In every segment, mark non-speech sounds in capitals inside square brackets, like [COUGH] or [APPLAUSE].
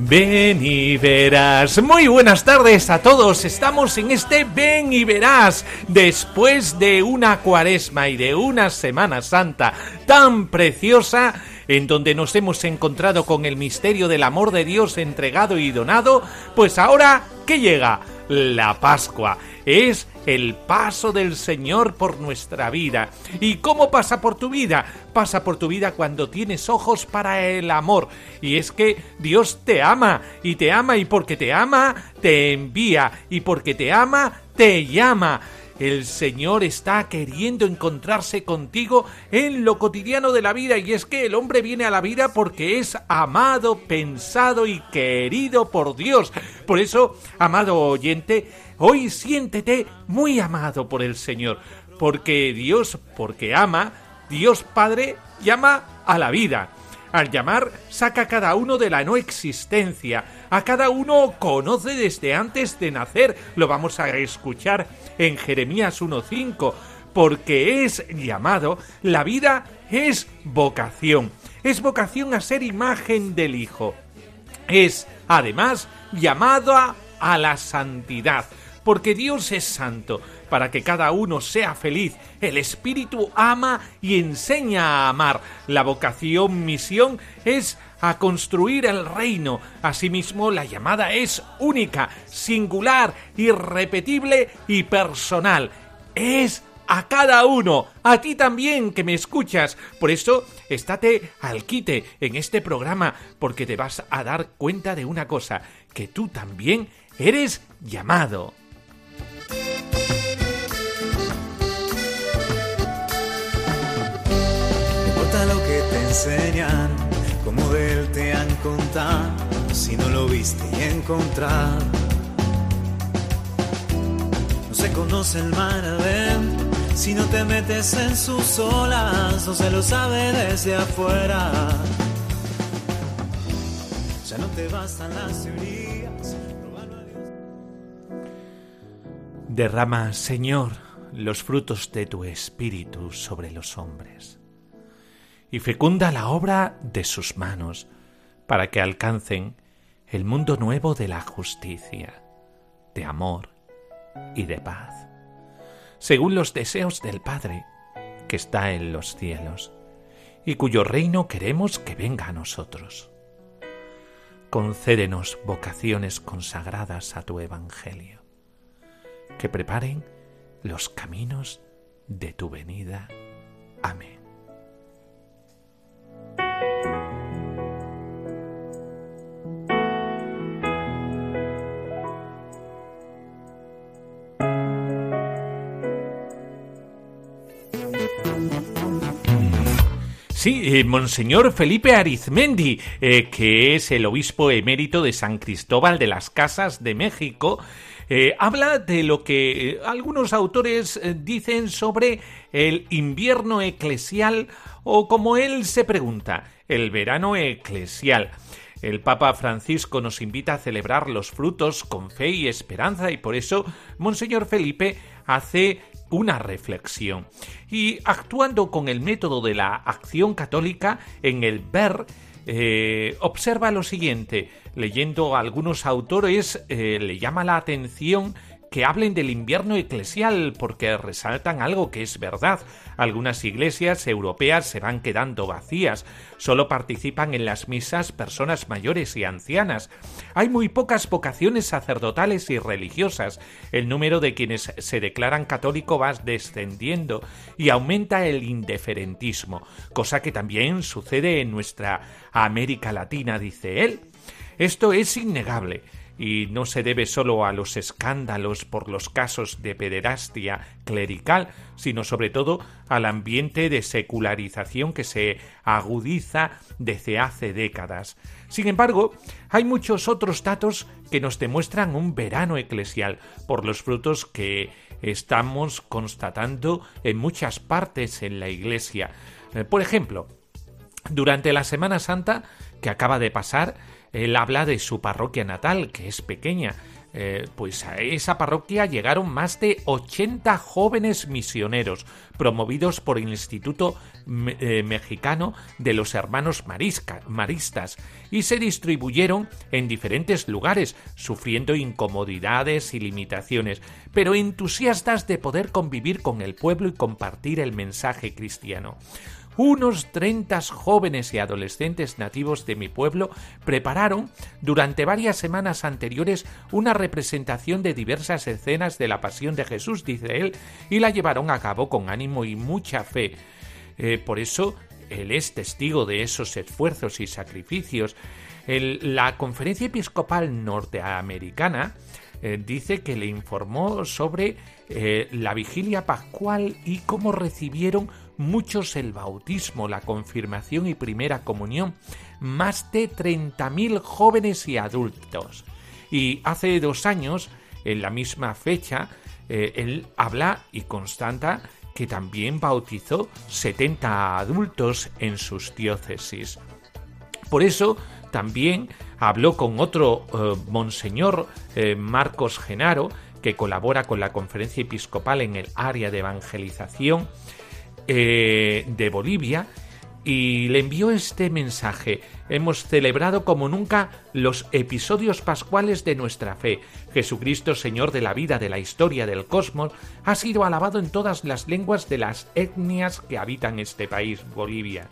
ven y verás. Muy buenas tardes a todos. Estamos en este Ven y verás. Después de una cuaresma y de una Semana Santa tan preciosa, en donde nos hemos encontrado con el misterio del amor de Dios entregado y donado, pues ahora, ¿qué llega? La Pascua. Es el paso del Señor por nuestra vida. ¿Y cómo pasa por tu vida? Pasa por tu vida cuando tienes ojos para el amor. Y es que Dios te ama, y te ama, y porque te ama, te envía, y porque te ama, te llama. El Señor está queriendo encontrarse contigo en lo cotidiano de la vida y es que el hombre viene a la vida porque es amado, pensado y querido por Dios. Por eso, amado oyente, hoy siéntete muy amado por el Señor, porque Dios, porque ama, Dios Padre llama a la vida. Al llamar, saca a cada uno de la no existencia. A cada uno conoce desde antes de nacer. Lo vamos a escuchar en Jeremías 1.5. Porque es llamado, la vida es vocación. Es vocación a ser imagen del Hijo. Es, además, llamado a, a la santidad. Porque Dios es santo para que cada uno sea feliz. El Espíritu ama y enseña a amar. La vocación, misión es a construir el reino. Asimismo, la llamada es única, singular, irrepetible y personal. Es a cada uno, a ti también que me escuchas. Por eso, estate al quite en este programa, porque te vas a dar cuenta de una cosa, que tú también eres llamado. Lo que te enseñan, como de él te han contado, si no lo viste y encontrado. No se conoce el mar adentro, si no te metes en sus olas, no se lo sabe desde afuera. Ya no te bastan las teorías. Derrama, Señor, los frutos de tu espíritu sobre los hombres y fecunda la obra de sus manos, para que alcancen el mundo nuevo de la justicia, de amor y de paz, según los deseos del Padre que está en los cielos, y cuyo reino queremos que venga a nosotros. Concédenos vocaciones consagradas a tu Evangelio, que preparen los caminos de tu venida. Amén. Sí, eh, Monseñor Felipe Arizmendi, eh, que es el obispo emérito de San Cristóbal de las Casas de México, eh, habla de lo que eh, algunos autores eh, dicen sobre el invierno eclesial o como él se pregunta, el verano eclesial. El Papa Francisco nos invita a celebrar los frutos con fe y esperanza y por eso Monseñor Felipe hace una reflexión. Y actuando con el método de la acción católica en el ver, eh, observa lo siguiente. Leyendo a algunos autores, eh, le llama la atención que hablen del invierno eclesial porque resaltan algo que es verdad. Algunas iglesias europeas se van quedando vacías. Solo participan en las misas personas mayores y ancianas. Hay muy pocas vocaciones sacerdotales y religiosas. El número de quienes se declaran católico va descendiendo y aumenta el indiferentismo, cosa que también sucede en nuestra América Latina, dice él. Esto es innegable y no se debe solo a los escándalos por los casos de pederastia clerical, sino sobre todo al ambiente de secularización que se agudiza desde hace décadas. Sin embargo, hay muchos otros datos que nos demuestran un verano eclesial por los frutos que estamos constatando en muchas partes en la Iglesia. Eh, por ejemplo, durante la Semana Santa que acaba de pasar, él habla de su parroquia natal, que es pequeña. Eh, pues a esa parroquia llegaron más de 80 jóvenes misioneros promovidos por el Instituto eh, Mexicano de los Hermanos Maristas y se distribuyeron en diferentes lugares, sufriendo incomodidades y limitaciones, pero entusiastas de poder convivir con el pueblo y compartir el mensaje cristiano unos 30 jóvenes y adolescentes nativos de mi pueblo prepararon durante varias semanas anteriores una representación de diversas escenas de la pasión de Jesús, dice él, y la llevaron a cabo con ánimo y mucha fe. Eh, por eso él es testigo de esos esfuerzos y sacrificios. la Conferencia Episcopal Norteamericana eh, dice que le informó sobre eh, la vigilia pascual y cómo recibieron muchos el bautismo, la confirmación y primera comunión, más de 30.000 jóvenes y adultos. Y hace dos años, en la misma fecha, eh, él habla y constata que también bautizó 70 adultos en sus diócesis. Por eso también habló con otro eh, monseñor, eh, Marcos Genaro, que colabora con la conferencia episcopal en el área de evangelización eh, de Bolivia y le envió este mensaje. Hemos celebrado como nunca los episodios pascuales de nuestra fe. Jesucristo, Señor de la vida, de la historia, del cosmos, ha sido alabado en todas las lenguas de las etnias que habitan este país, Bolivia.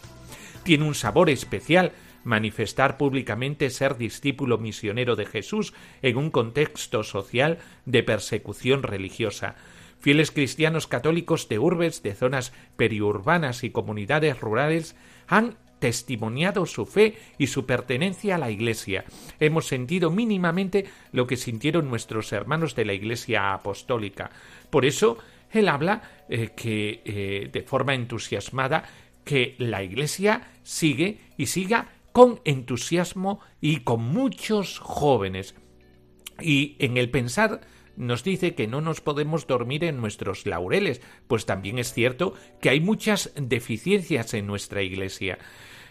Tiene un sabor especial manifestar públicamente ser discípulo misionero de Jesús en un contexto social de persecución religiosa. Fieles cristianos católicos de urbes, de zonas periurbanas y comunidades rurales han testimoniado su fe y su pertenencia a la Iglesia. Hemos sentido mínimamente lo que sintieron nuestros hermanos de la Iglesia apostólica. Por eso, él habla eh, que eh, de forma entusiasmada que la Iglesia sigue y siga con entusiasmo y con muchos jóvenes. Y en el pensar nos dice que no nos podemos dormir en nuestros laureles, pues también es cierto que hay muchas deficiencias en nuestra Iglesia.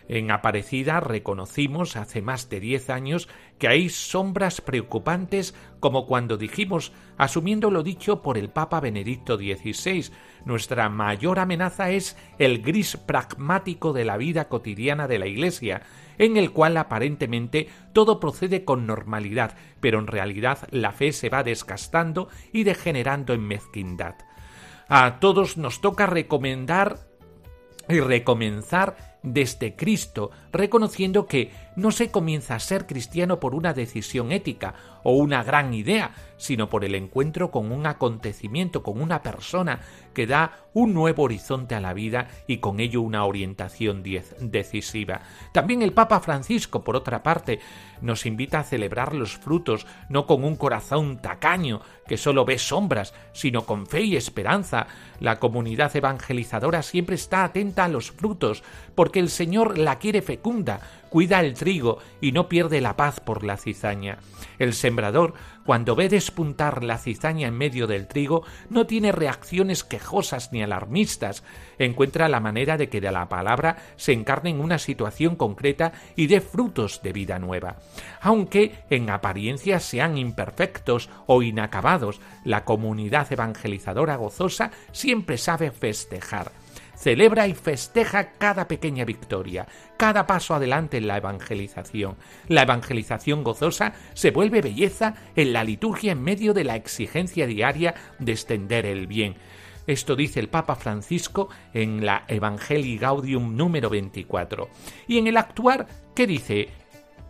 En Aparecida reconocimos hace más de diez años que hay sombras preocupantes como cuando dijimos, asumiendo lo dicho por el Papa Benedicto XVI, nuestra mayor amenaza es el gris pragmático de la vida cotidiana de la Iglesia, en el cual aparentemente todo procede con normalidad, pero en realidad la fe se va desgastando y degenerando en mezquindad. A todos nos toca recomendar y recomenzar desde Cristo, reconociendo que no se comienza a ser cristiano por una decisión ética o una gran idea, sino por el encuentro con un acontecimiento, con una persona que da un nuevo horizonte a la vida y con ello una orientación decisiva. También el Papa Francisco, por otra parte, nos invita a celebrar los frutos no con un corazón tacaño que solo ve sombras, sino con fe y esperanza. La comunidad evangelizadora siempre está atenta a los frutos, porque el Señor la quiere fecunda, cuida el trigo y no pierde la paz por la cizaña. El sembrador, cuando ve despuntar la cizaña en medio del trigo, no tiene reacciones quejosas ni alarmistas, encuentra la manera de que de la palabra se encarne en una situación concreta y dé frutos de vida nueva. Aunque en apariencia sean imperfectos o inacabados, la comunidad evangelizadora gozosa siempre sabe festejar celebra y festeja cada pequeña victoria, cada paso adelante en la evangelización. La evangelización gozosa se vuelve belleza en la liturgia en medio de la exigencia diaria de extender el bien. Esto dice el Papa Francisco en la Evangelii Gaudium número 24. Y en el actuar, ¿qué dice?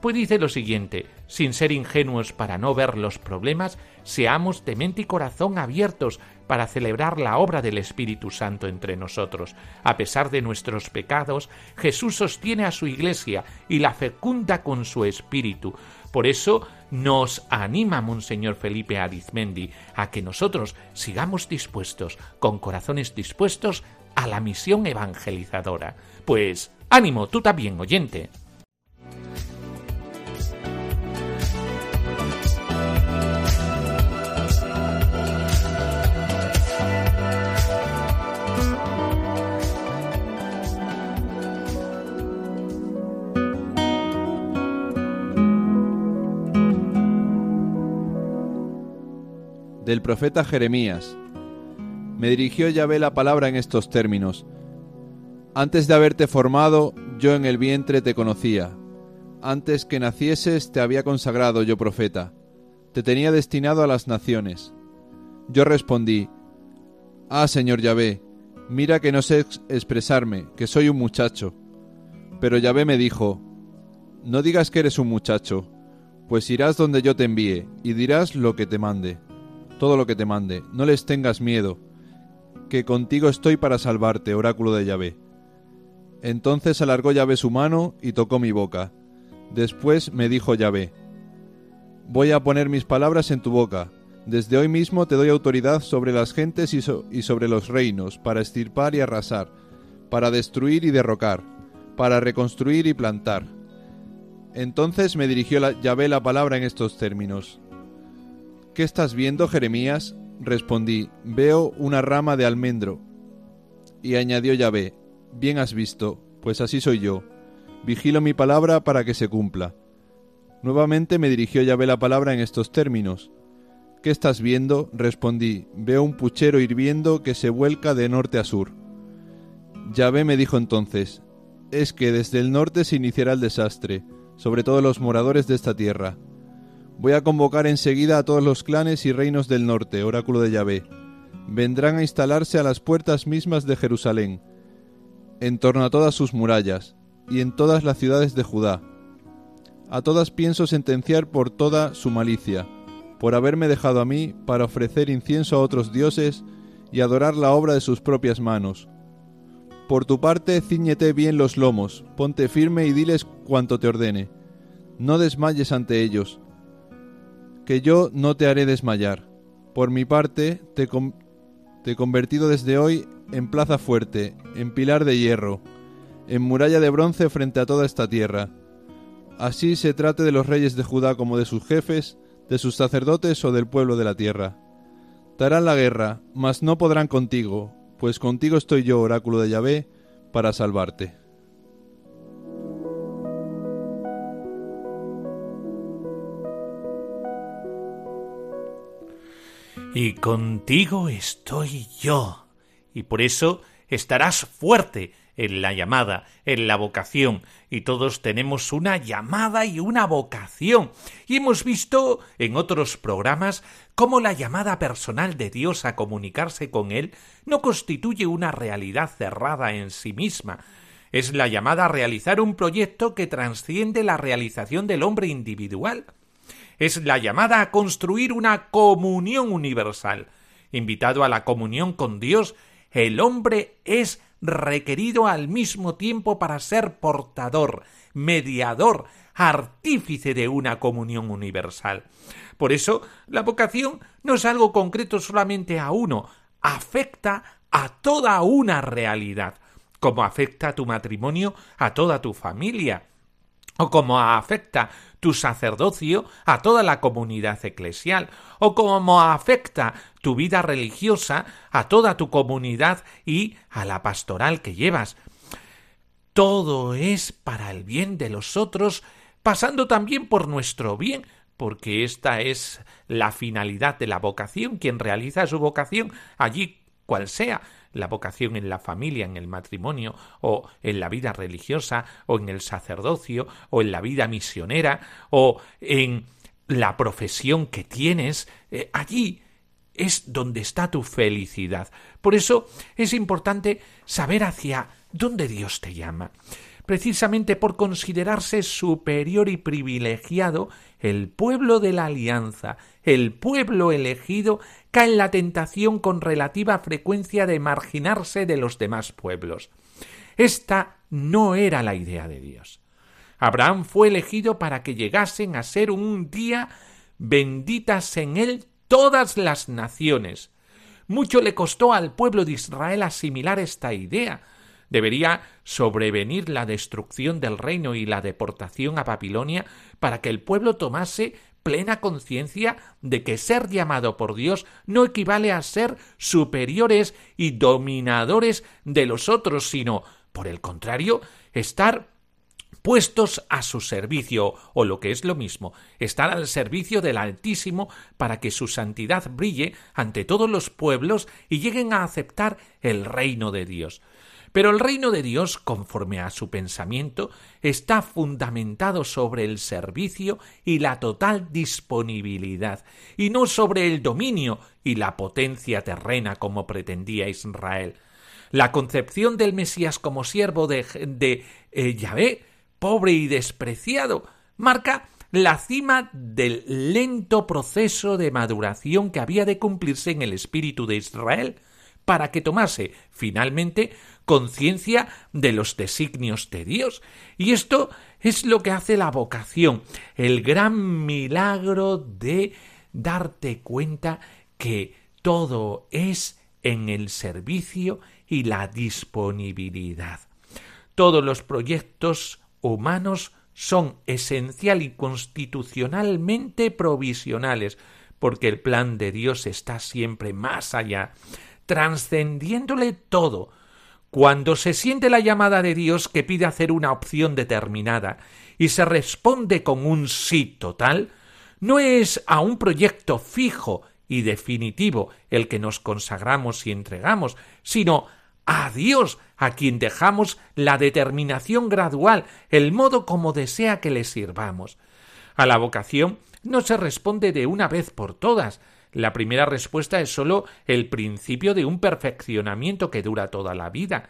Pues dice lo siguiente, sin ser ingenuos para no ver los problemas, seamos de mente y corazón abiertos para celebrar la obra del Espíritu Santo entre nosotros. A pesar de nuestros pecados, Jesús sostiene a su Iglesia y la fecunda con su Espíritu. Por eso nos anima Monseñor Felipe Arizmendi a que nosotros sigamos dispuestos, con corazones dispuestos, a la misión evangelizadora. Pues ánimo, tú también, oyente. Del profeta Jeremías. Me dirigió Yahvé la palabra en estos términos. Antes de haberte formado, yo en el vientre te conocía. Antes que nacieses te había consagrado yo profeta. Te tenía destinado a las naciones. Yo respondí, Ah, Señor Yahvé, mira que no sé expresarme, que soy un muchacho. Pero Yahvé me dijo, No digas que eres un muchacho, pues irás donde yo te envíe, y dirás lo que te mande todo lo que te mande. No les tengas miedo, que contigo estoy para salvarte, oráculo de Yahvé. Entonces alargó Yahvé su mano y tocó mi boca. Después me dijo Yahvé, Voy a poner mis palabras en tu boca. Desde hoy mismo te doy autoridad sobre las gentes y, sobre los reinos, para estirpar y arrasar, para destruir y derrocar, para reconstruir y plantar. Entonces me dirigió la, Yahvé la palabra en estos términos. ¿Qué estás viendo, Jeremías? Respondí, veo una rama de almendro. Y añadió Yahvé, bien has visto, pues así soy yo. Vigilo mi palabra para que se cumpla. Nuevamente me dirigió Yahvé la palabra en estos términos. ¿Qué estás viendo? Respondí, veo un puchero hirviendo que se vuelca de norte a sur. Yahvé me dijo entonces, es que desde el norte se iniciará el desastre, sobre todos los moradores de esta tierra. Voy a convocar enseguida a todos los clanes y reinos del norte, oráculo de Yahvé. Vendrán a instalarse a las puertas mismas de Jerusalén, en torno a todas sus murallas, y en todas las ciudades de Judá. A todas pienso sentenciar por toda su malicia, por haberme dejado a mí para ofrecer incienso a otros dioses y adorar la obra de sus propias manos. Por tu parte, ciñete bien los lomos, ponte firme y diles cuanto te ordene. No desmayes ante ellos, que yo no te haré desmayar. Por mi parte, te, he convertido desde hoy en plaza fuerte, en pilar de hierro, en muralla de bronce frente a toda esta tierra. Así se trate de los reyes de Judá como de sus jefes, de sus sacerdotes o del pueblo de la tierra. Te la guerra, mas no podrán contigo, pues contigo estoy yo, oráculo de Yahvé, para salvarte. Y contigo estoy yo. Y por eso estarás fuerte en la llamada, en la vocación, y todos tenemos una llamada y una vocación. Y hemos visto en otros programas cómo la llamada personal de Dios a comunicarse con Él no constituye una realidad cerrada en sí misma, es la llamada a realizar un proyecto que trasciende la realización del hombre individual es la llamada a construir una comunión universal. Invitado a la comunión con Dios, el hombre es requerido al mismo tiempo para ser portador, mediador, artífice de una comunión universal. Por eso, la vocación no es algo concreto solamente a uno, afecta a toda una realidad, como afecta a tu matrimonio a toda tu familia, o como afecta tu sacerdocio a toda la comunidad eclesial, o como afecta tu vida religiosa a toda tu comunidad y a la pastoral que llevas. Todo es para el bien de los otros, pasando también por nuestro bien, porque esta es la finalidad de la vocación. Quien realiza su vocación allí cual sea, la vocación en la familia, en el matrimonio, o en la vida religiosa, o en el sacerdocio, o en la vida misionera, o en la profesión que tienes, eh, allí es donde está tu felicidad. Por eso es importante saber hacia dónde Dios te llama. Precisamente por considerarse superior y privilegiado, el pueblo de la alianza, el pueblo elegido, en la tentación con relativa frecuencia de marginarse de los demás pueblos. Esta no era la idea de Dios. Abraham fue elegido para que llegasen a ser un día benditas en él todas las naciones. Mucho le costó al pueblo de Israel asimilar esta idea. Debería sobrevenir la destrucción del reino y la deportación a Babilonia para que el pueblo tomase plena conciencia de que ser llamado por Dios no equivale a ser superiores y dominadores de los otros, sino, por el contrario, estar puestos a su servicio, o lo que es lo mismo, estar al servicio del Altísimo para que su santidad brille ante todos los pueblos y lleguen a aceptar el reino de Dios. Pero el reino de Dios, conforme a su pensamiento, está fundamentado sobre el servicio y la total disponibilidad, y no sobre el dominio y la potencia terrena como pretendía Israel. La concepción del Mesías como siervo de, eh, Yahvé pobre y despreciado, marca la cima del lento proceso de maduración que había de cumplirse en el espíritu de Israel para que tomase finalmente conciencia de los designios de Dios. Y esto es lo que hace la vocación, el gran milagro de darte cuenta que todo es en el servicio y la disponibilidad. Todos los proyectos humanos son esencial y constitucionalmente provisionales, porque el plan de Dios está siempre más allá, trascendiéndole todo. Cuando se siente la llamada de Dios que pide hacer una opción determinada y se responde con un sí total, no es a un proyecto fijo y definitivo el que nos consagramos y entregamos, sino a Dios, a quien dejamos la determinación gradual, el modo como desea que le sirvamos. A la vocación no se responde de una vez por todas. La primera respuesta es sólo el principio de un perfeccionamiento que dura toda la vida.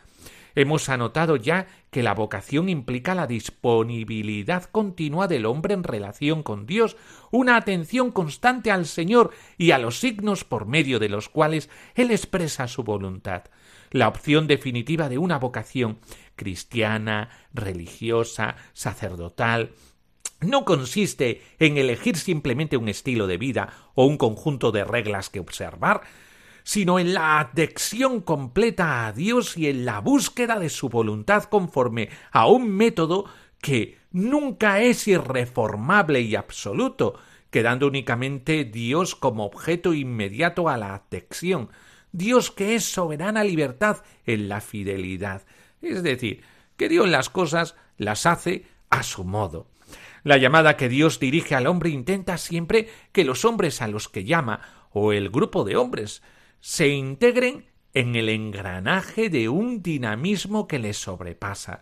Hemos anotado ya que la vocación implica la disponibilidad continua del hombre en relación con Dios, una atención constante al Señor y a los signos por medio de los cuales Él expresa su voluntad la opción definitiva de una vocación cristiana, religiosa, sacerdotal, no consiste en elegir simplemente un estilo de vida o un conjunto de reglas que observar, sino en la adhesión completa a Dios y en la búsqueda de su voluntad conforme a un método que nunca es irreformable y absoluto, quedando únicamente Dios como objeto inmediato a la adhesión, Dios que es soberana libertad en la fidelidad. Es decir, que Dios las cosas las hace a su modo. La llamada que Dios dirige al hombre intenta siempre que los hombres a los que llama, o el grupo de hombres, se integren en el engranaje de un dinamismo que les sobrepasa.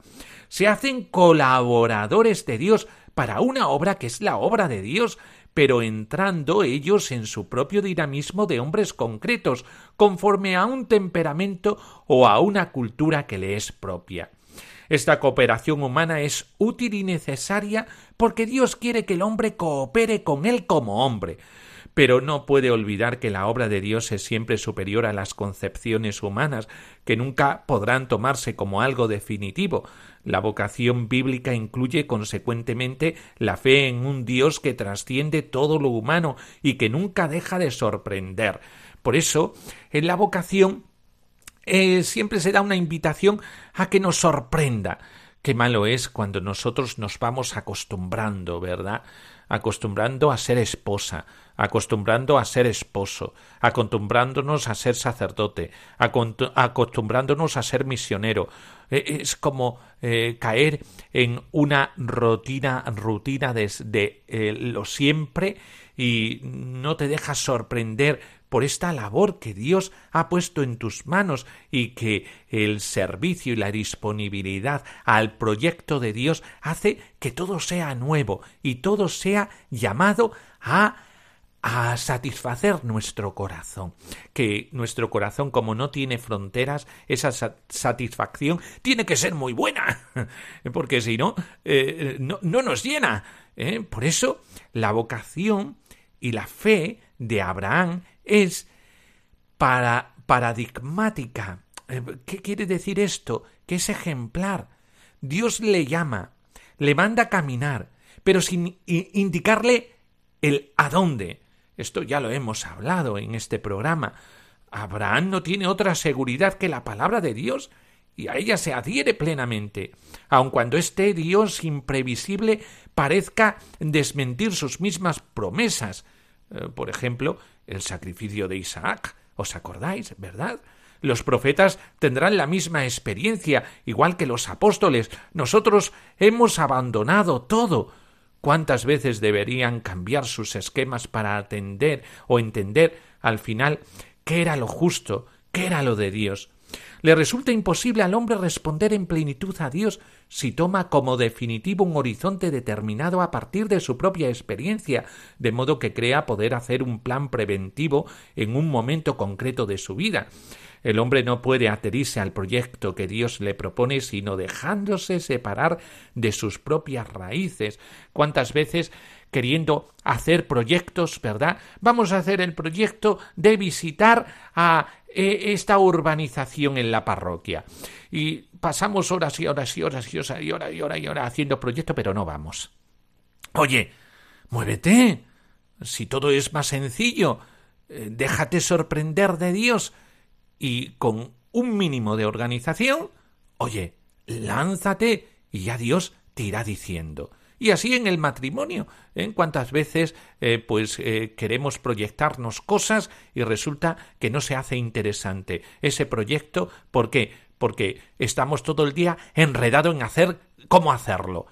Se hacen colaboradores de Dios para una obra que es la obra de Dios, pero entrando ellos en su propio dinamismo de hombres concretos, conforme a un temperamento o a una cultura que le es propia. Esta cooperación humana es útil y necesaria porque Dios quiere que el hombre coopere con él como hombre, pero no puede olvidar que la obra de Dios es siempre superior a las concepciones humanas, que nunca podrán tomarse como algo definitivo. La vocación bíblica incluye consecuentemente la fe en un Dios que trasciende todo lo humano y que nunca deja de sorprender. Por eso, en la vocación eh, siempre se da una invitación a que nos sorprenda. Qué malo es cuando nosotros nos vamos acostumbrando, ¿verdad? Acostumbrando a ser esposa, acostumbrando a ser esposo, acostumbrándonos a ser sacerdote, acostumbrándonos a ser misionero. E, es como eh, caer en una rutina, rutina de, eh, lo siempre y no te dejas sorprender por esta labor que Dios ha puesto en tus manos y que el servicio y la disponibilidad al proyecto de Dios hace que todo sea nuevo y todo sea llamado a a satisfacer nuestro corazón. Que nuestro corazón, como no tiene fronteras, esa satisfacción tiene que ser muy buena, [LAUGHS] porque si no, eh, no, nos llena. ¿eh? Por eso, la vocación y la fe de Abraham es para, paradigmática. Eh, ¿Qué quiere decir esto? Que es ejemplar. Dios le llama, le manda caminar, pero sin indicarle el a dónde. Esto ya lo hemos hablado en este programa. Abraham no tiene otra seguridad que la palabra de Dios y a ella se adhiere plenamente, aun cuando este Dios imprevisible parezca desmentir sus mismas promesas. Eh, por ejemplo, el sacrificio de Isaac. ¿Os acordáis, verdad? Los profetas tendrán la misma experiencia, igual que los apóstoles. Nosotros hemos abandonado todo cuántas veces deberían cambiar sus esquemas para atender o entender al final qué era lo justo, qué era lo de Dios. Le resulta imposible al hombre responder en plenitud a Dios si toma como definitivo un horizonte determinado a partir de su propia experiencia, de modo que crea poder hacer un plan preventivo en un momento concreto de su vida. El hombre no puede adherirse al proyecto que Dios le propone sino dejándose separar de sus propias raíces. ¿Cuántas veces queriendo hacer proyectos, ¿verdad? Vamos a hacer el proyecto de visitar a eh, esta urbanización en la parroquia. Y pasamos horas y horas y horas y horas y horas y horas haciendo proyectos, pero no vamos. Oye, muévete. Si todo es más sencillo, eh, déjate sorprender de Dios y con un mínimo de organización, oye, lánzate y ya Dios te irá diciendo. Y así en el matrimonio, en ¿eh? cuántas veces eh, pues eh, queremos proyectarnos cosas y resulta que no se hace interesante ese proyecto, ¿por qué? Porque estamos todo el día enredado en hacer cómo hacerlo,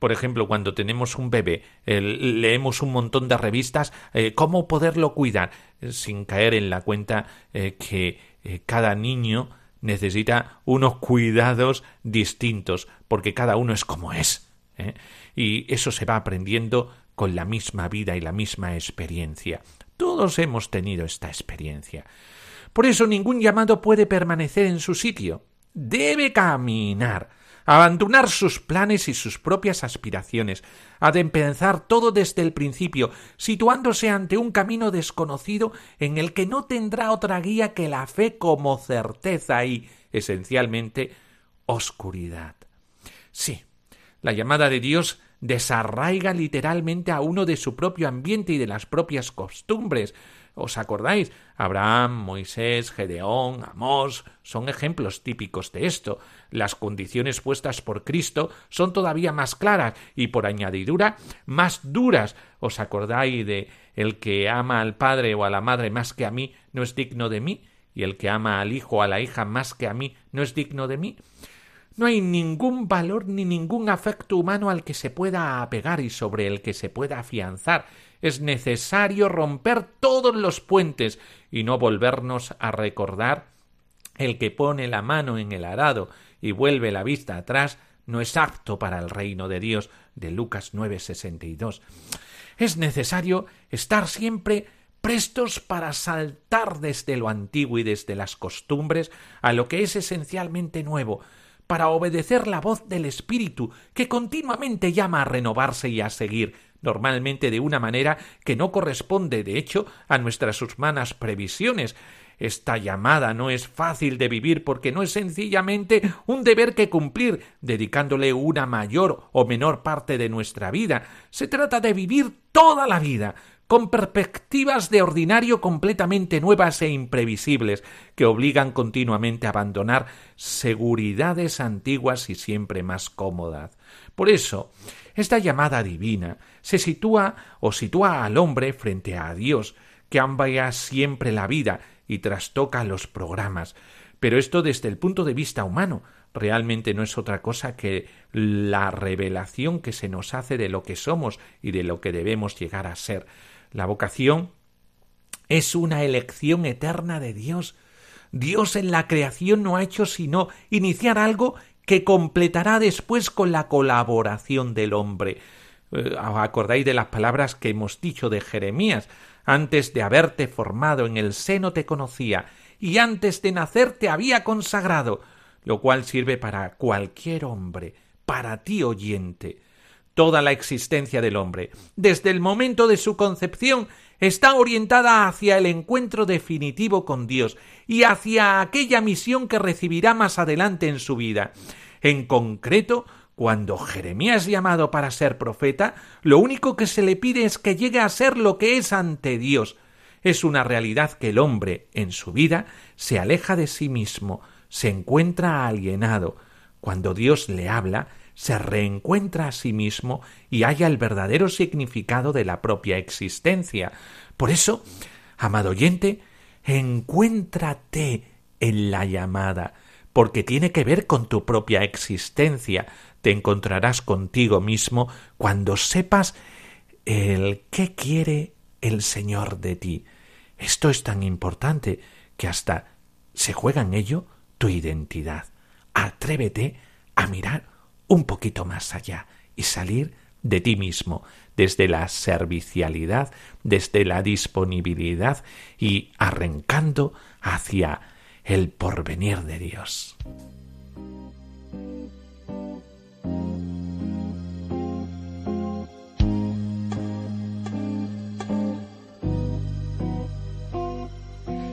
Por ejemplo, cuando tenemos un bebé, leemos un montón de revistas, cómo poderlo cuidar, sin caer en la cuenta que cada niño necesita unos cuidados distintos, porque cada uno es como es. ¿Eh? Y eso se va aprendiendo con la misma vida y la misma experiencia. Todos hemos tenido esta experiencia. Por eso ningún llamado puede permanecer en su sitio. Debe caminar, abandonar sus planes y sus propias aspiraciones, ha de empezar todo desde el principio, situándose ante un camino desconocido en el que no tendrá otra guía que la fe como certeza y, esencialmente, oscuridad. Sí, la llamada de Dios desarraiga literalmente a uno de su propio ambiente y de las propias costumbres. ¿Os acordáis? Abraham, Moisés, Gedeón, Amós son ejemplos típicos de esto. Las condiciones puestas por Cristo son todavía más claras y por añadidura más duras. ¿Os acordáis de el que ama al padre o a la madre más que a mí no es digno de mí? y el que ama al hijo o a la hija más que a mí no es digno de mí? No hay ningún valor ni ningún afecto humano al que se pueda apegar y sobre el que se pueda afianzar. Es necesario romper todos los puentes y no volvernos a recordar el que pone la mano en el arado y vuelve la vista atrás no es apto para el reino de Dios de Lucas 9:62. Es necesario estar siempre prestos para saltar desde lo antiguo y desde las costumbres a lo que es esencialmente nuevo, para obedecer la voz del Espíritu, que continuamente llama a renovarse y a seguir, normalmente de una manera que no corresponde, de hecho, a nuestras humanas previsiones. Esta llamada no es fácil de vivir porque no es sencillamente un deber que cumplir, dedicándole una mayor o menor parte de nuestra vida. Se trata de vivir toda la vida, con perspectivas de ordinario completamente nuevas e imprevisibles, que obligan continuamente a abandonar seguridades antiguas y siempre más cómodas. Por eso, esta llamada divina se sitúa o sitúa al hombre frente a Dios, que ambaya siempre la vida y trastoca los programas. Pero esto desde el punto de vista humano, realmente no es otra cosa que la revelación que se nos hace de lo que somos y de lo que debemos llegar a ser. La vocación es una elección eterna de Dios. Dios en la creación no ha hecho sino iniciar algo que completará después con la colaboración del hombre. Eh, acordáis de las palabras que hemos dicho de Jeremías antes de haberte formado en el seno te conocía, y antes de nacer te había consagrado, lo cual sirve para cualquier hombre, para ti oyente. Toda la existencia del hombre, desde el momento de su concepción, está orientada hacia el encuentro definitivo con Dios y hacia aquella misión que recibirá más adelante en su vida. En concreto, cuando Jeremías es llamado para ser profeta, lo único que se le pide es que llegue a ser lo que es ante Dios. Es una realidad que el hombre, en su vida, se aleja de sí mismo, se encuentra alienado. Cuando Dios le habla, se reencuentra a sí mismo y halla el verdadero significado de la propia existencia. Por eso, amado oyente, encuéntrate en la llamada, porque tiene que ver con tu propia existencia, te encontrarás contigo mismo cuando sepas el qué quiere el Señor de ti. Esto es tan importante que hasta se juega en ello tu identidad. Atrévete a mirar un poquito más allá y salir de ti mismo, desde la servicialidad, desde la disponibilidad y arrancando hacia el porvenir de Dios.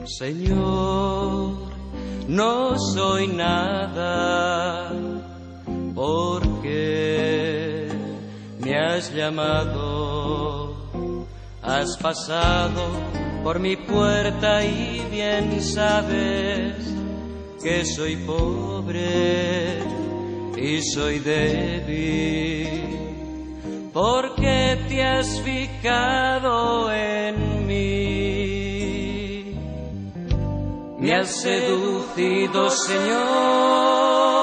Señor, no soy nada porque me has llamado, has pasado por mi puerta y bien sabes que soy pobre y soy débil, porque te has fijado en mí me has seducido, Señor,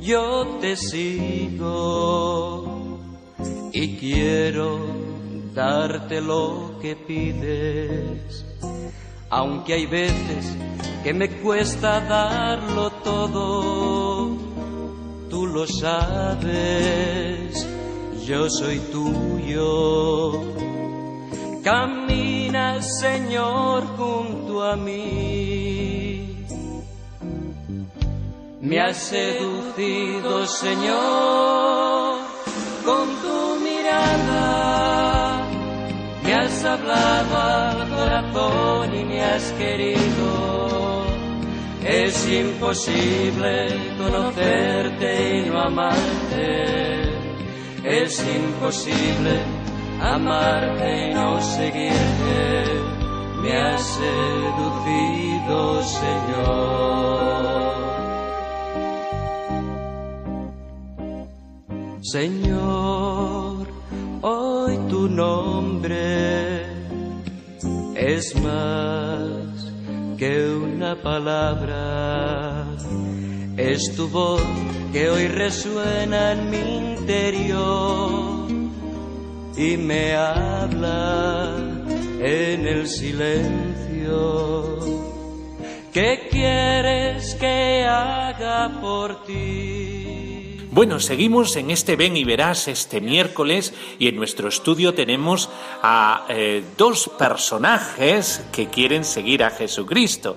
yo te sigo y quiero darte lo que pides, aunque hay veces que me cuesta darlo todo, tú lo sabes, yo soy tuyo. Camina, Señor, junto a mí me has seducido, Señor, con tu mirada. Me has hablado al corazón y me has querido. Es imposible conocerte y no amarte. Es imposible amarte y no seguirte. Me has seducido, Señor. Señor, hoy tu nombre es más que una palabra, es tu voz que hoy resuena en mi interior y me habla en el silencio. ¿Qué quieres que haga por ti? Bueno, seguimos en este Ven y Verás este miércoles y en nuestro estudio tenemos a eh, dos personajes que quieren seguir a Jesucristo.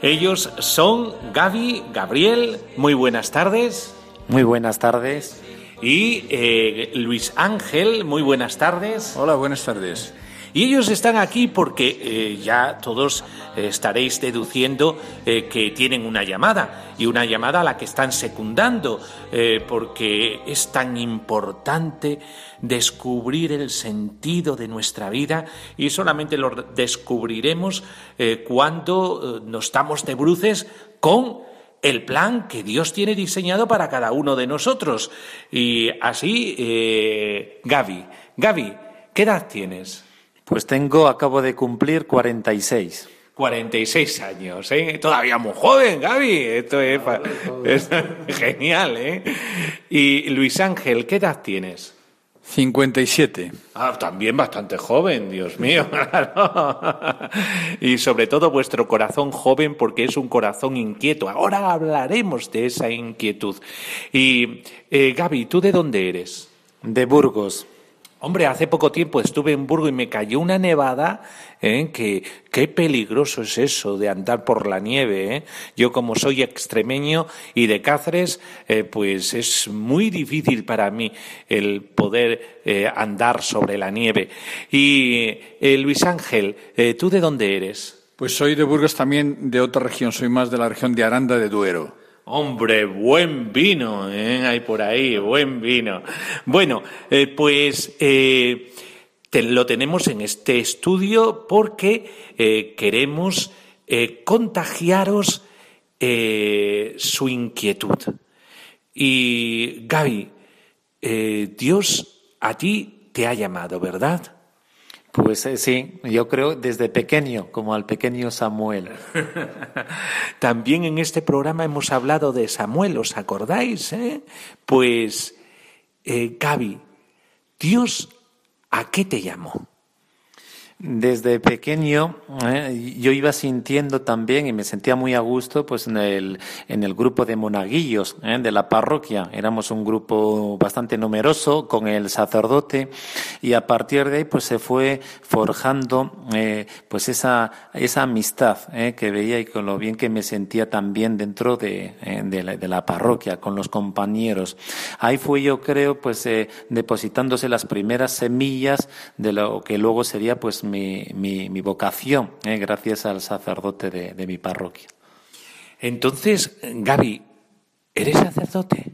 Ellos son Gaby, Gabriel, muy buenas tardes. Muy buenas tardes. Y eh, Luis Ángel, muy buenas tardes. Hola, buenas tardes. Y ellos están aquí porque eh, ya todos eh, estaréis deduciendo eh, que tienen una llamada y una llamada a la que están secundando, porque es tan importante descubrir el sentido de nuestra vida y solamente lo descubriremos cuando nos estamos de bruces con el plan que Dios tiene diseñado para cada uno de nosotros. Y así, Gaby, Gaby, ¿qué edad tienes? Pues tengo, acabo de cumplir 46. 46 años, ¿eh? Todavía muy joven, Gaby. Esto es, [LAUGHS] es genial, ¿eh? Y Luis Ángel, ¿qué edad tienes? 57. Ah, también bastante joven, Dios mío. [LAUGHS] y sobre todo vuestro corazón joven porque es un corazón inquieto. Ahora hablaremos de esa inquietud. Y eh, Gaby, ¿tú de dónde eres? De Burgos. Hombre, hace poco tiempo estuve en Burgos y me cayó una nevada, ¿eh? que qué peligroso es eso de andar por la nieve. ¿eh? Yo como soy extremeño y de Cáceres, eh, pues es muy difícil para mí el poder eh, andar sobre la nieve. Y eh, Luis Ángel, ¿tú de dónde eres? Pues soy de Burgos también, de otra región, soy más de la región de Aranda de Duero. Hombre, buen vino, ¿eh? hay por ahí, buen vino. Bueno, eh, pues eh, lo tenemos en este estudio porque eh, queremos contagiaros su inquietud. Y Gaby, Dios a ti te ha llamado, ¿verdad? Pues eh, sí, yo creo desde pequeño, como al pequeño Samuel. [LAUGHS] También en este programa hemos hablado de Samuel, ¿os acordáis? eh? Pues, eh, Gaby, Dios, ¿a qué te llamó? Desde pequeño eh, yo iba sintiendo también y me sentía muy a gusto pues en el, en el grupo de monaguillos eh, de la parroquia. Éramos un grupo bastante numeroso con el sacerdote y a partir de ahí pues se fue forjando eh, pues esa, esa amistad eh, que veía y con lo bien que me sentía también dentro de, eh, de, la, de la parroquia con los compañeros. Ahí fue yo creo pues eh, depositándose las primeras semillas de lo que luego sería pues mi, mi, vocación, eh, gracias al sacerdote de, de mi parroquia. Entonces, Gaby, ¿eres sacerdote?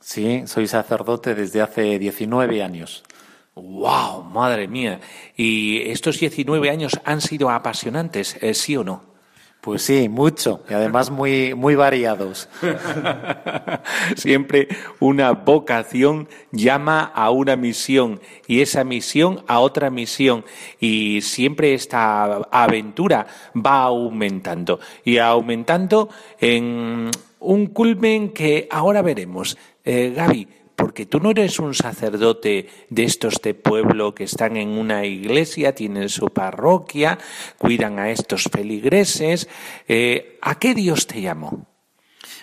Sí, soy sacerdote desde hace 19 años. ¡Wow! Madre mía. ¿Y estos 19 años han sido apasionantes, eh, sí o no? Pues sí, mucho, y además muy, muy variados. [LAUGHS] Siempre una vocación llama a una misión y esa misión a otra misión y siempre esta aventura va aumentando y aumentando en un culmen que ahora veremos. Eh, Gaby, porque tú no eres un sacerdote de estos de pueblo que están en una iglesia, tienen su parroquia, cuidan a estos feligreses. Eh, ¿A qué Dios te llamó?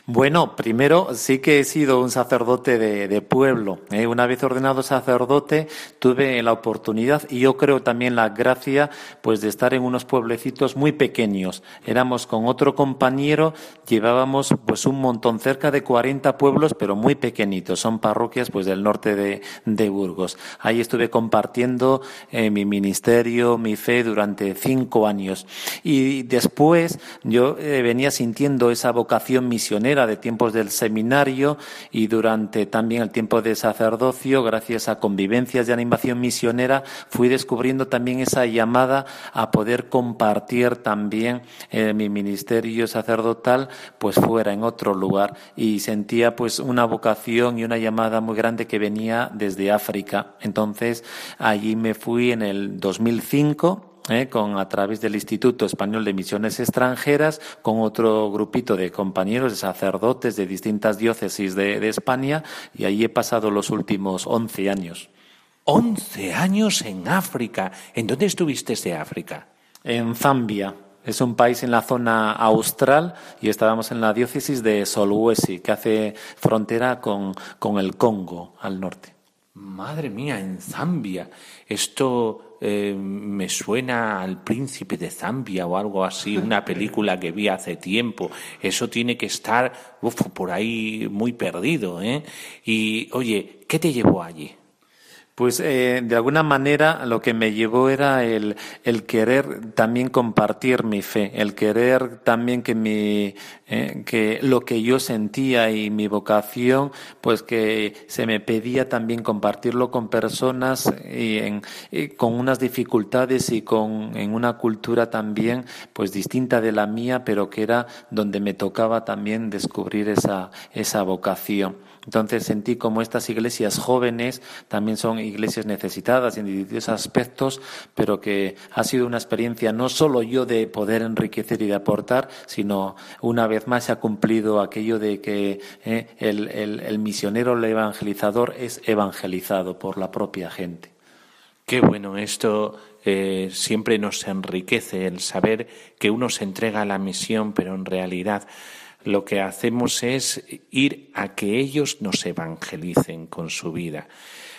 Bueno, primero sí que he sido un sacerdote de, de pueblo. ¿eh? Una vez ordenado sacerdote, tuve la oportunidad y yo creo también la gracia, pues de estar en unos pueblecitos muy pequeños. Éramos con otro compañero, llevábamos pues un montón, cerca de 40 pueblos, pero muy pequeñitos. Son parroquias pues del norte de, de Burgos. Ahí estuve compartiendo eh, mi ministerio, mi fe durante cinco años. Y después yo eh, venía sintiendo esa vocación misionera de tiempos del seminario y durante también el tiempo de sacerdocio, gracias a convivencias de animación misionera, fui descubriendo también esa llamada a poder compartir también eh, mi ministerio sacerdotal pues fuera en otro lugar y sentía pues una vocación y una llamada muy grande que venía desde África. Entonces allí me fui en el 2005 eh, con a través del Instituto Español de Misiones Extranjeras, con otro grupito de compañeros, de sacerdotes de distintas diócesis de, de España, y allí he pasado los últimos 11 años. 11 años en África. ¿En dónde estuviste de África? En Zambia. Es un país en la zona austral y estábamos en la diócesis de Solwezi, que hace frontera con, con el Congo al norte. Madre mía, en Zambia. Esto eh, me suena al príncipe de Zambia o algo así, una película que vi hace tiempo. Eso tiene que estar por ahí muy perdido. ¿eh? Y oye, ¿qué te llevó allí? Pues eh, de alguna manera lo que me llevó era el, el, querer también compartir mi fe, el querer también que mi eh, que lo que yo sentía y mi vocación, pues que se me pedía también compartirlo con personas y, en, con unas dificultades y con en una cultura también pues distinta de la mía, pero que era donde me tocaba también descubrir esa esa vocación. Entonces sentí como estas iglesias jóvenes también son iglesias necesitadas en distintos aspectos, pero que ha sido una experiencia no solo yo de poder enriquecer y de aportar, sino una vez más se ha cumplido aquello de que eh, el, el misionero, el evangelizador es evangelizado por la propia gente. Qué bueno, esto eh, siempre nos enriquece el saber que uno se entrega a la misión, pero en realidad lo que hacemos es ir a que ellos nos evangelicen con su vida.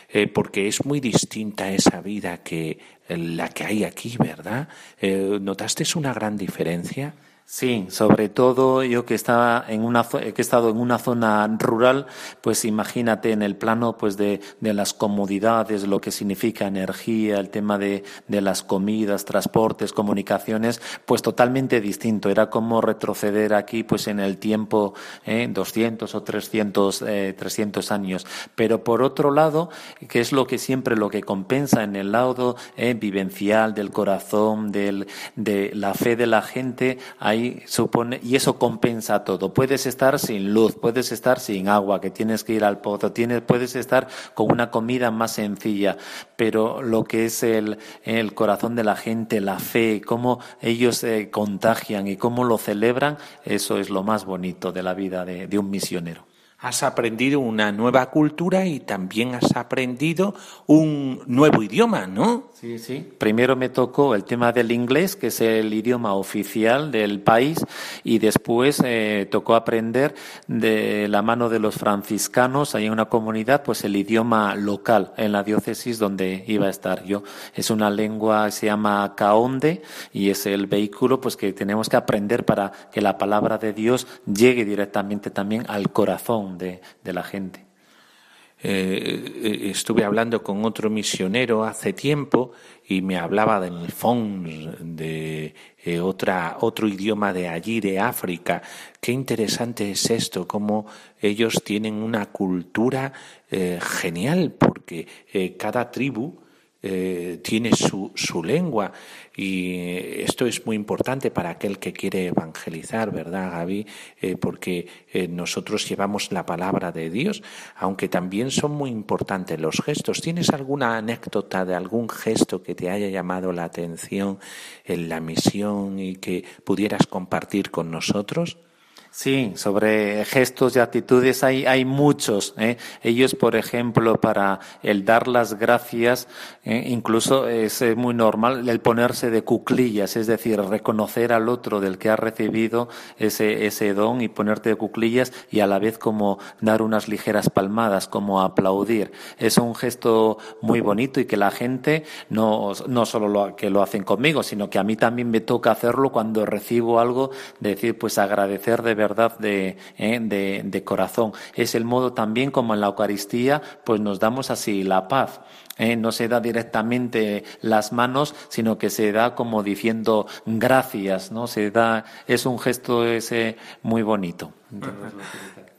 Eh, porque es muy distinta esa vida que la que hay aquí, ¿verdad? Eh, ¿Notaste una gran diferencia? Sí, sobre todo yo que estaba en una que he estado en una zona rural, pues imagínate en el plano pues de, de las comodidades, lo que significa energía, el tema de, de las comidas, transportes, comunicaciones, pues totalmente distinto. Era como retroceder aquí pues en el tiempo eh, 200 o 300, eh, 300 años. Pero por otro lado, que es lo que siempre lo que compensa en el lado eh, vivencial del corazón, del, de la fe de la gente, supone, y eso compensa todo. Puedes estar sin luz, puedes estar sin agua, que tienes que ir al pozo, tienes, puedes estar con una comida más sencilla, pero lo que es el, el corazón de la gente, la fe, cómo ellos se contagian y cómo lo celebran, eso es lo más bonito de la vida de un misionero has aprendido una nueva cultura y también has aprendido un nuevo idioma, ¿no? Sí, sí. Primero me tocó el tema del inglés, que es el idioma oficial del país, y después eh, tocó aprender de la mano de los franciscanos, hay una comunidad, pues el idioma local en la diócesis donde iba a estar yo. Es una lengua, se llama caonde, y es el vehículo pues que tenemos que aprender para que la palabra de Dios llegue directamente también al corazón de, la gente. Eh, eh, estuve hablando con otro misionero hace tiempo y me hablaba del fons, de eh, otra, otro idioma de allí, de África. Qué interesante es esto, cómo ellos tienen una cultura genial, porque cada tribu eh, tiene su, su, lengua y esto es muy importante para aquel que quiere evangelizar, ¿verdad, Gaby? Eh, porque eh, nosotros llevamos la palabra de Dios, aunque también son muy importantes los gestos. ¿Tienes alguna anécdota de algún gesto que te haya llamado la atención en la misión y que pudieras compartir con nosotros? Sí, sobre gestos y actitudes hay, hay muchos. ¿eh? Ellos, por ejemplo, para el dar las gracias, ¿eh? incluso es muy normal el ponerse de cuclillas, es decir, reconocer al otro del que ha recibido ese, ese don y ponerte de cuclillas y a la vez como dar unas ligeras palmadas, como aplaudir. Es un gesto muy bonito y que la gente no, no solo lo, que lo hacen conmigo, sino que a mí también me toca hacerlo cuando recibo algo, decir, pues agradecer de verdad verdad de, eh, de, de, corazón. Es el modo también como en la Eucaristía, pues nos damos así la paz. Eh, no se da directamente las manos, sino que se da como diciendo gracias, ¿no? Se da, es un gesto ese muy bonito.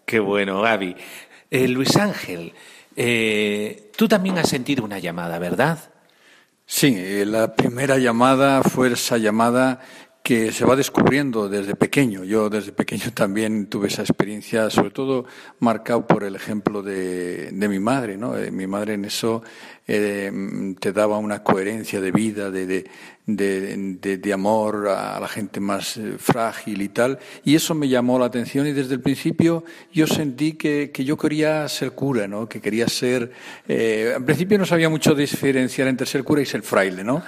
Qué bueno, Gaby. Eh, Luis Ángel, eh, tú también has sentido una llamada, ¿verdad? Sí, la primera llamada fue esa llamada que se va descubriendo desde pequeño. Yo desde pequeño también tuve esa experiencia, sobre todo marcado por el ejemplo de, de mi madre. ¿no? Eh, mi madre en eso eh, te daba una coherencia de vida, de, de, de, de, amor a la gente más eh, frágil y tal. Y eso me llamó la atención y desde el principio yo sentí que, que yo quería ser cura, ¿no? Que quería ser... Eh, al principio no sabía mucho diferenciar entre ser cura y ser fraile, ¿no?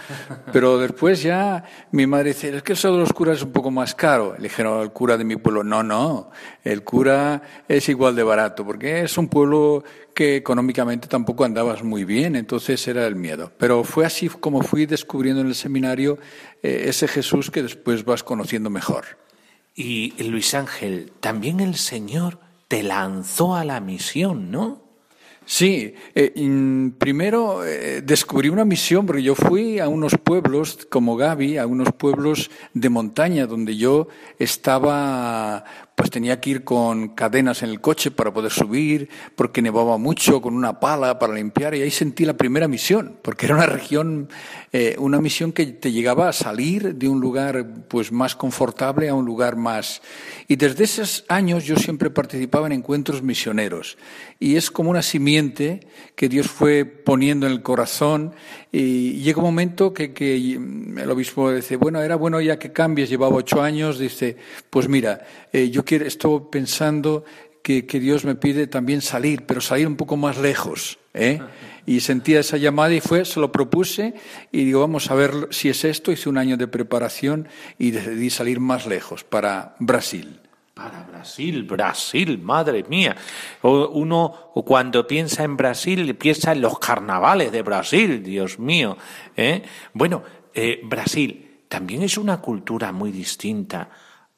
Pero después ya mi madre dice, es que eso de los curas es un poco más caro. Le dijeron al cura de mi pueblo, no, no, el cura es igual de barato, porque es un pueblo que económicamente tampoco andabas muy bien, entonces era el miedo. Pero fue así como fui descubriendo en el seminario eh, ese Jesús que después vas conociendo mejor. Y Luis Ángel, también el Señor te lanzó a la misión, ¿no? Sí, eh, primero eh, descubrí una misión porque yo fui a unos pueblos como Gaby, a unos pueblos de montaña donde yo estaba pues tenía que ir con cadenas en el coche para poder subir, porque nevaba mucho, con una pala para limpiar, y ahí sentí la primera misión, porque era una región, eh, una misión que te llegaba a salir de un lugar pues más confortable a un lugar más. Y desde esos años yo siempre participaba en encuentros misioneros, y es como una simiente que Dios fue poniendo en el corazón, y llega un momento que, que el obispo dice, bueno, era bueno ya que cambies, llevaba ocho años, dice, pues mira, eh, yo quiero, estoy pensando que, Dios me pide también salir, pero salir un poco más lejos. ¿eh? Y sentía esa llamada y fue, se lo propuse y digo, vamos a ver si es esto. Hice un año de preparación y decidí salir más lejos, para Brasil. Para Brasil, Brasil, madre mía. Uno cuando piensa en Brasil piensa en los carnavales de Brasil, Dios mío. ¿eh? Bueno, eh, Brasil también es una cultura muy distinta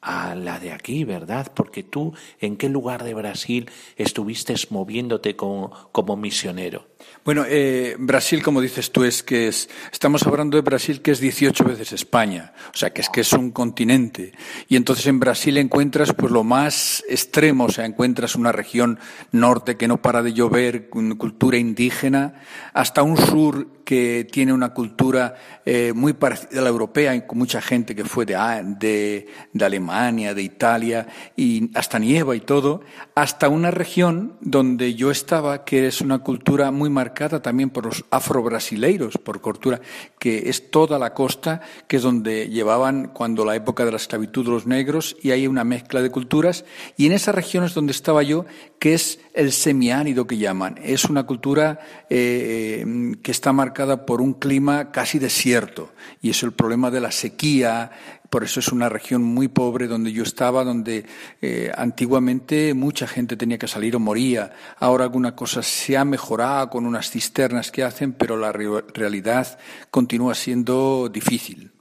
a la de aquí, ¿verdad? Porque tú, ¿en qué lugar de Brasil estuviste moviéndote como, como misionero? Bueno, eh, Brasil, como dices tú, es que es, estamos hablando de Brasil que es 18 veces España, o sea, que es que es un continente. Y entonces en Brasil encuentras pues lo más extremo, o sea, encuentras una región norte que no para de llover, una cultura indígena, hasta un sur que tiene una cultura eh, muy parecida a la europea, con mucha gente que fue de, de, de Alemania, de Italia, y hasta nieva y todo, hasta una región donde yo estaba, que es una cultura muy marcada también por los afrobrasileiros, por cultura, que es toda la costa, que es donde llevaban cuando la época de la esclavitud los negros, y hay una mezcla de culturas, y en esas regiones donde estaba yo, que es el semiárido que llaman, es una cultura eh, eh, que está marcada por un clima casi desierto, y es el problema de la sequía, por eso es una región muy pobre donde yo estaba, donde eh, antiguamente mucha gente tenía que salir o moría. Ahora alguna cosa se ha mejorado con unas cisternas que hacen, pero la realidad continúa siendo difícil.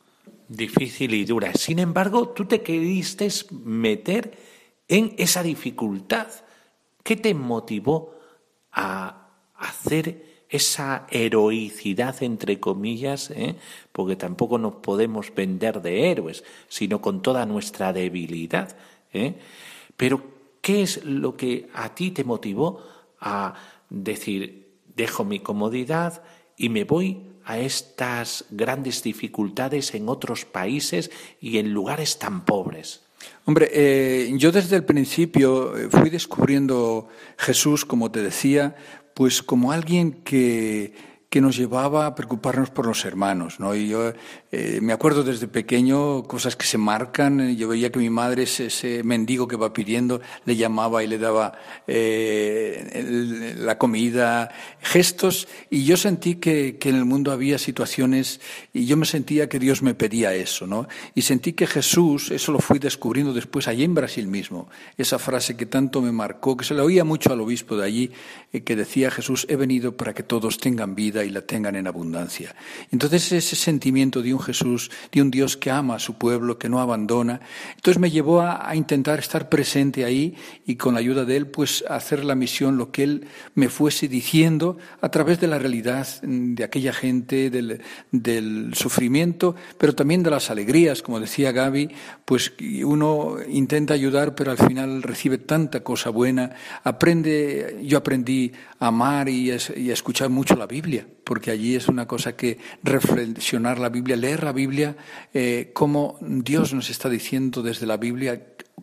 Difícil y dura. Sin embargo, tú te queriste meter en esa dificultad. ¿Qué te motivó a hacer esa heroicidad, entre comillas, ¿eh? porque tampoco nos podemos vender de héroes, sino con toda nuestra debilidad. ¿eh? Pero, ¿qué es lo que a ti te motivó a decir, dejo mi comodidad y me voy a estas grandes dificultades en otros países y en lugares tan pobres? Hombre, eh, yo desde el principio fui descubriendo Jesús, como te decía, pues como alguien que que nos llevaba a preocuparnos por los hermanos. ¿no? Y yo eh, me acuerdo desde pequeño cosas que se marcan. Yo veía que mi madre, ese, mendigo que va pidiendo, le llamaba y le daba eh, la comida, gestos. Y yo sentí que, que, en el mundo había situaciones y yo me sentía que Dios me pedía eso. ¿no? Y sentí que Jesús, eso lo fui descubriendo después allí en Brasil mismo, esa frase que tanto me marcó, que se le oía mucho al obispo de allí, eh, que decía Jesús, he venido para que todos tengan vida y la tengan en abundancia. Entonces ese sentimiento de un Jesús, de un Dios que ama a su pueblo, que no abandona, entonces me llevó a, intentar estar presente ahí y con la ayuda de Él, pues hacer la misión, lo que Él me fuese diciendo a través de la realidad de aquella gente, del, sufrimiento, pero también de las alegrías, como decía Gaby, pues uno intenta ayudar, pero al final recibe tanta cosa buena, aprende, yo aprendí a amar y a escuchar mucho la Biblia porque allí es una cosa que reflexionar la Biblia, leer la Biblia, eh, cómo Dios nos está diciendo desde la Biblia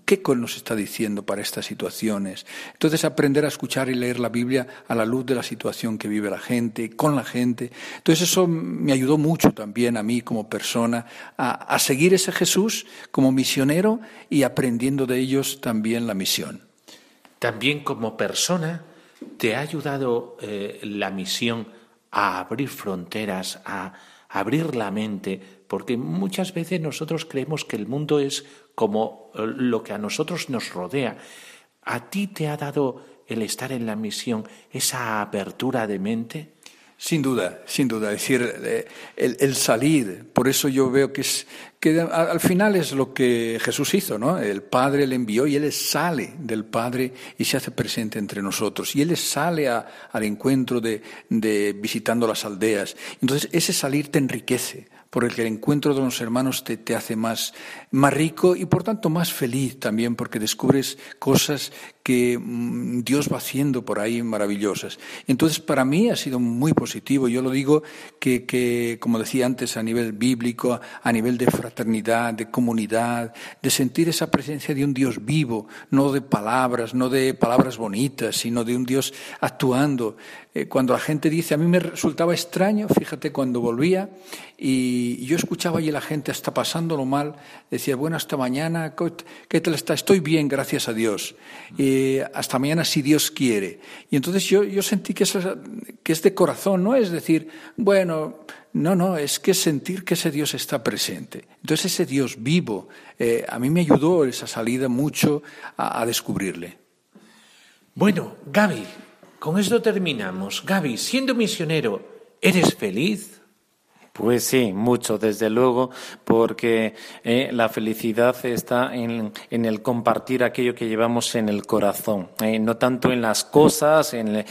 ¿Qué nos está diciendo para estas situaciones? Entonces, aprender a escuchar y leer la Biblia a la luz de la situación que vive la gente, con la gente. Entonces, eso me ayudó mucho también a mí como persona a, a seguir ese Jesús como misionero y aprendiendo de ellos también la misión. También como persona, ¿te ha ayudado eh, la misión a abrir fronteras, a abrir la mente, porque muchas veces nosotros creemos que el mundo es como eh, lo que a nosotros nos rodea. ¿A ti te ha dado el estar en la misión esa apertura de mente? Sin duda, sin duda. Es decir, eh, el, salir, por eso yo veo que es, que al final es lo que Jesús hizo, ¿no? El Padre le envió y Él sale del Padre y se hace presente entre nosotros. Y Él sale al encuentro de, de visitando las aldeas. Entonces ese salir te enriquece porque el encuentro de los hermanos te, te, hace más, más rico y por tanto más feliz también, porque descubres cosas que mm, Dios va haciendo por ahí maravillosas. Entonces, para mí ha sido muy positivo. Yo lo digo que, que, como decía antes, a nivel bíblico, a nivel de fraternidad, de comunidad, de sentir esa presencia de un Dios vivo, no de palabras, no de palabras bonitas, sino de un Dios actuando. Eh, cuando la gente dice, a mí me resultaba extraño, fíjate, cuando volvía y yo escuchaba allí la gente hasta pasándolo mal, decía, bueno, hasta mañana, ¿qué tal está? Estoy bien, gracias a Dios. Hasta mañana si Dios quiere. Y entonces yo, yo sentí que, eso, que es de corazón, no es decir, bueno, no, no, es que sentir que ese Dios está presente. Entonces ese Dios vivo, eh, a mí me ayudó esa salida mucho a, a descubrirle. Bueno, Gaby, con esto terminamos. Gaby, siendo misionero, ¿eres feliz? Pues sí, mucho, desde luego, porque eh, la felicidad está en, el compartir aquello que llevamos en el corazón, eh, no tanto en las cosas, en,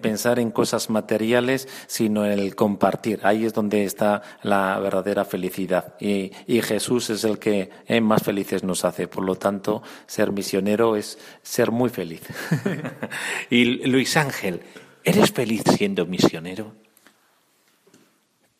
pensar en cosas materiales, sino en el compartir. Ahí es donde está la verdadera felicidad. Y, Jesús es el que eh, más felices nos hace. Por lo tanto, ser misionero es ser muy feliz. [LAUGHS] [LAUGHS] y Luis Ángel, ¿eres feliz siendo misionero?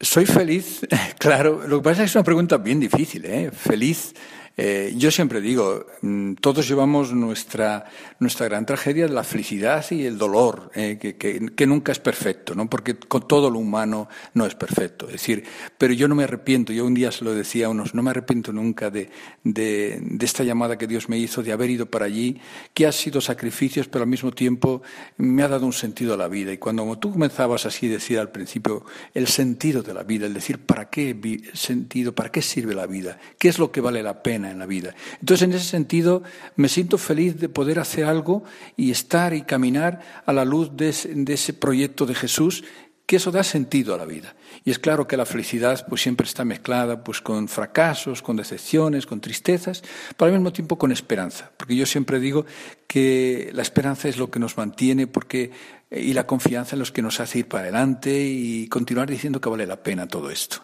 Soy feliz, [LAUGHS] claro, lo que pasa es que es una pregunta bien difícil, ¿eh? Feliz eh, yo siempre digo, mm, todos llevamos nuestra, nuestra gran tragedia de la felicidad y el dolor, eh, que, que, nunca es perfecto, ¿no? porque con todo lo humano no es perfecto. Es decir, pero yo no me arrepiento, yo un día se lo decía a unos, no me arrepiento nunca de, de, esta llamada que Dios me hizo, de haber ido para allí, que ha sido sacrificios, pero al mismo tiempo me ha dado un sentido a la vida. Y cuando tú comenzabas así a decir al principio el sentido de la vida, el decir para qué sentido, para qué sirve la vida, qué es lo que vale la pena en la vida. Entonces, en ese sentido, me siento feliz de poder hacer algo y estar y caminar a la luz de ese, proyecto de Jesús que eso da sentido a la vida. Y es claro que la felicidad pues siempre está mezclada pues con fracasos, con decepciones, con tristezas, pero al mismo tiempo con esperanza, porque yo siempre digo que la esperanza es lo que nos mantiene porque y la confianza en los que nos hace ir para adelante y continuar diciendo que vale la pena todo esto.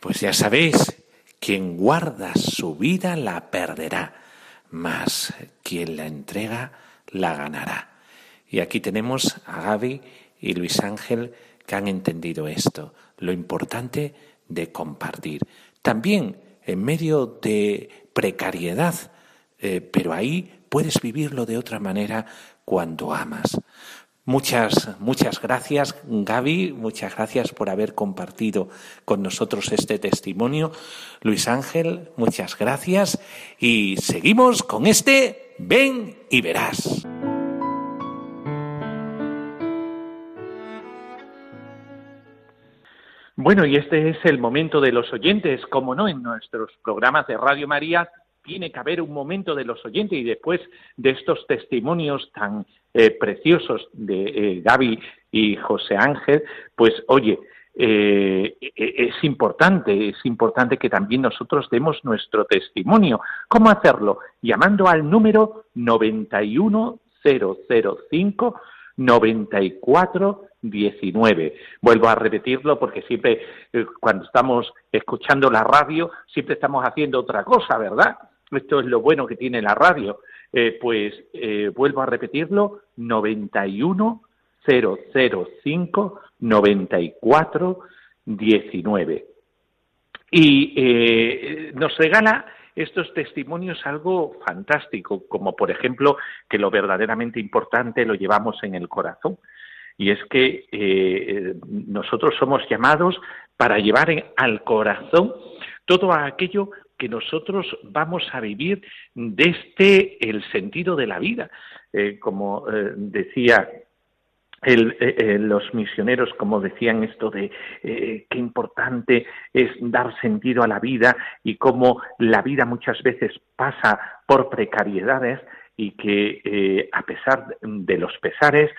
Pues ya sabéis, quien guarda su vida la perderá, mas quien la entrega la ganará. Y aquí tenemos a Gaby y Luis Ángel que han entendido esto, lo importante de compartir. También en medio de precariedad, eh, pero ahí puedes vivirlo de otra manera cuando amas. Muchas, muchas gracias, Gaby. Muchas gracias por haber compartido con nosotros este testimonio. Luis Ángel, muchas gracias. Y seguimos con este Ven y verás. Bueno, y este es el momento de los oyentes, como no, en nuestros programas de Radio María tiene que haber un momento de los oyentes y después de estos testimonios tan eh, preciosos de eh, Gaby y José Ángel, pues oye, eh, es importante, es importante que también nosotros demos nuestro testimonio. ¿Cómo hacerlo? Llamando al número 91005 9419. Vuelvo a repetirlo porque siempre cuando estamos escuchando la radio siempre estamos haciendo otra cosa, ¿verdad? Esto es lo bueno que tiene la radio. Eh, pues eh, vuelvo a repetirlo, 91 005 94 19. Y eh, nos regala estos testimonios algo fantástico, como por ejemplo que lo verdaderamente importante lo llevamos en el corazón. Y es que nosotros somos llamados para llevar al corazón todo aquello que nosotros vamos a vivir desde el sentido de la vida. Eh, como eh, decía eh, los misioneros, como decían esto de qué importante es dar sentido a la vida y cómo la vida muchas veces pasa por precariedades y que a pesar de los pesares,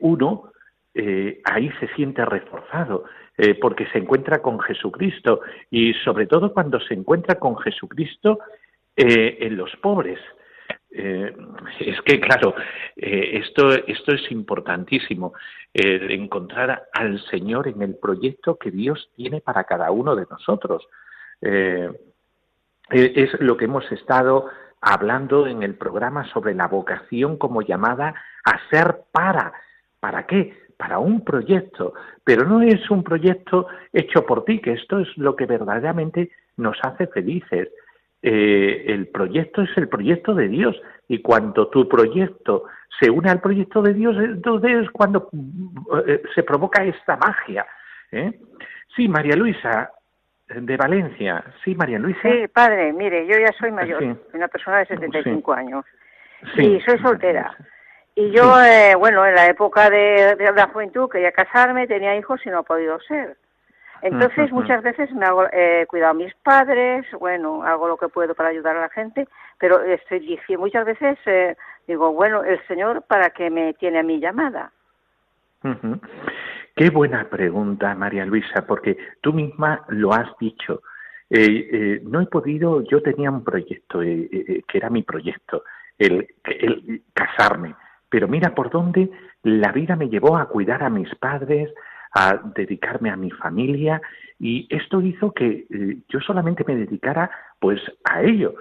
uno ahí se siente reforzado, eh, porque se encuentra con Jesucristo y sobre todo cuando se encuentra con Jesucristo eh, en los pobres. Eh, es que, claro, esto, esto es importantísimo, encontrar al Señor en el proyecto que Dios tiene para cada uno de nosotros. es lo que hemos estado hablando en el programa sobre la vocación como llamada a ser para. ¿Para qué? Para un proyecto, pero no es un proyecto hecho por ti, que esto es lo que verdaderamente nos hace felices. Eh, el proyecto es el proyecto de Dios y cuando tu proyecto se une al proyecto de Dios, entonces es cuando eh, se provoca esta magia. ¿eh? Sí, María Luisa, de Valencia. Sí, María Luisa. Sí, padre, mire, yo ya soy mayor, soy una persona de 75 años y soy soltera. Y yo, eh, bueno, en la época de, la juventud quería casarme, tenía hijos y no ha podido ser. Entonces, muchas veces me hago, eh, cuidado a mis padres, bueno, hago lo que puedo para ayudar a la gente, pero estoy diciendo, muchas veces eh, digo, bueno, el Señor, ¿para qué me tiene a mi llamada? Qué buena pregunta, María Luisa, porque tú misma lo has dicho. Eh, eh, no he podido, yo tenía un proyecto, que era mi proyecto, el, el casarme pero mira por dónde la vida me llevó a cuidar a mis padres, a dedicarme a mi familia y esto hizo que eh, yo solamente me dedicara pues a ello.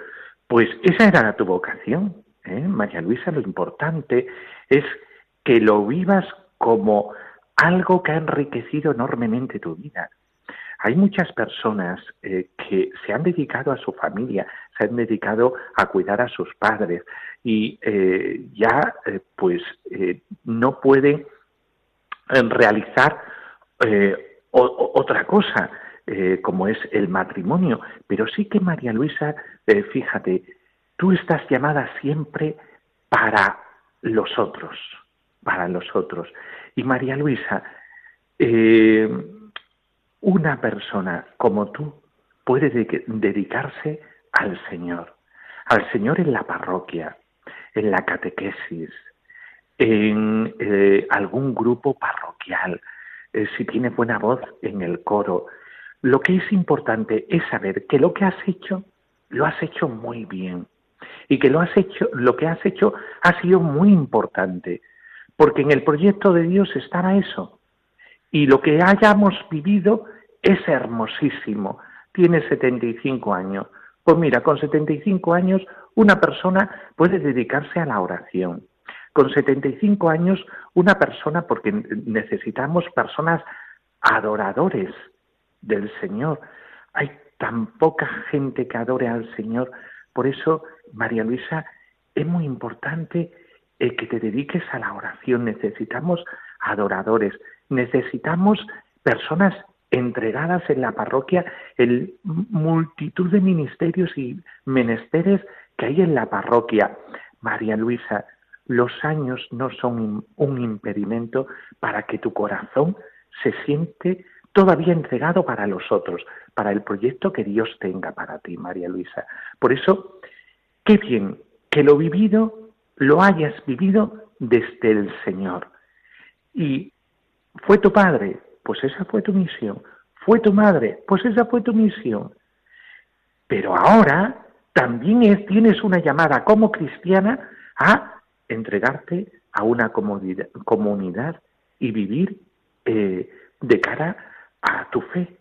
Pues esa era tu vocación, ¿eh? María Luisa, lo importante es que lo vivas como algo que ha enriquecido enormemente tu vida. Hay muchas personas eh, que se han dedicado a su familia, se han dedicado a cuidar a sus padres y eh, ya eh, pues no pueden realizar otra cosa como es el matrimonio. Pero sí que María Luisa, fíjate, tú estás llamada siempre para los otros, para los otros. Y María Luisa, una persona como tú puede dedicarse al Señor, al Señor en la parroquia, en la catequesis, en eh, algún grupo parroquial, eh, si tiene buena voz en el coro. Lo que es importante es saber que lo que has hecho, lo has hecho muy bien y que lo has hecho, lo que has hecho ha sido muy importante, porque en el proyecto de Dios estaba eso. Y lo que hayamos vivido es hermosísimo, tiene 75 años. Pues mira, con 75 años una persona puede dedicarse a la oración. Con 75 años una persona, porque necesitamos personas adoradores del Señor. Hay tan poca gente que adore al Señor. Por eso, María Luisa, es muy importante que te dediques a la oración. Necesitamos adoradores, necesitamos personas entregadas en la parroquia en multitud de ministerios y menesteres que hay en la parroquia. María Luisa, los años no son un impedimento para que tu corazón se siente todavía entregado para los otros, para el proyecto que Dios tenga para ti, María Luisa. Por eso, qué bien que lo vivido lo hayas vivido desde el Señor. Y fue tu padre, pues esa fue tu misión. Fue tu madre, pues esa fue tu misión. Pero ahora también tienes una llamada como cristiana a entregarte a una comunidad y vivir eh, de cara a tu fe,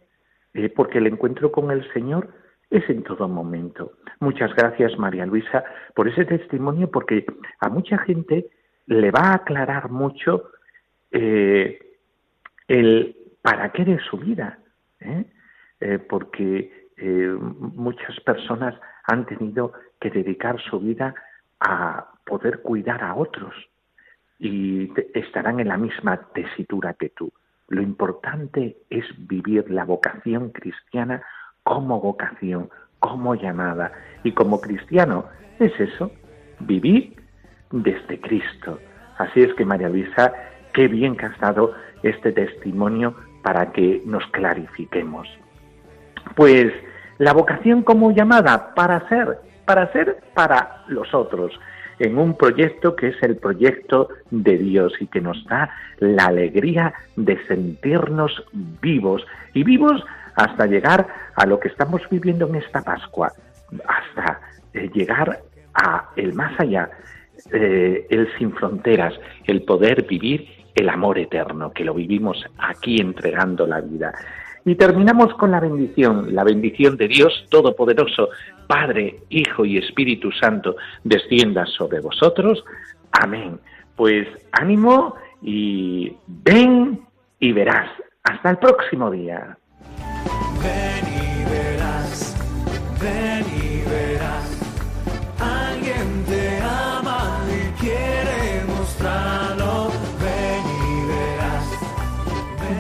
eh, porque el encuentro con el Señor es en todo momento. Muchas gracias, María Luisa, por ese testimonio, porque a mucha gente le va a aclarar mucho eh, el para qué de su vida, ¿eh? Eh, porque eh, muchas personas han tenido que dedicar su vida a poder cuidar a otros y estarán en la misma tesitura que tú. Lo importante es vivir la vocación cristiana como vocación, como llamada. Y como cristiano es eso, vivir desde Cristo. Así es que María Luisa, qué bien que has dado este testimonio para que nos clarifiquemos. Pues la vocación como llamada para ser, para ser para los otros. en un proyecto que es el proyecto de Dios y que nos da la alegría de sentirnos vivos y vivos hasta llegar a lo que estamos viviendo en esta Pascua, hasta eh, llegar a el más allá, eh, el sin fronteras, el poder vivir el amor eterno, que lo vivimos aquí entregando la vida. Y terminamos con la bendición, la bendición de Dios Todopoderoso, Padre, Hijo y Espíritu Santo, descienda sobre vosotros. Amén. Pues ánimo y ven y verás. Hasta el próximo día.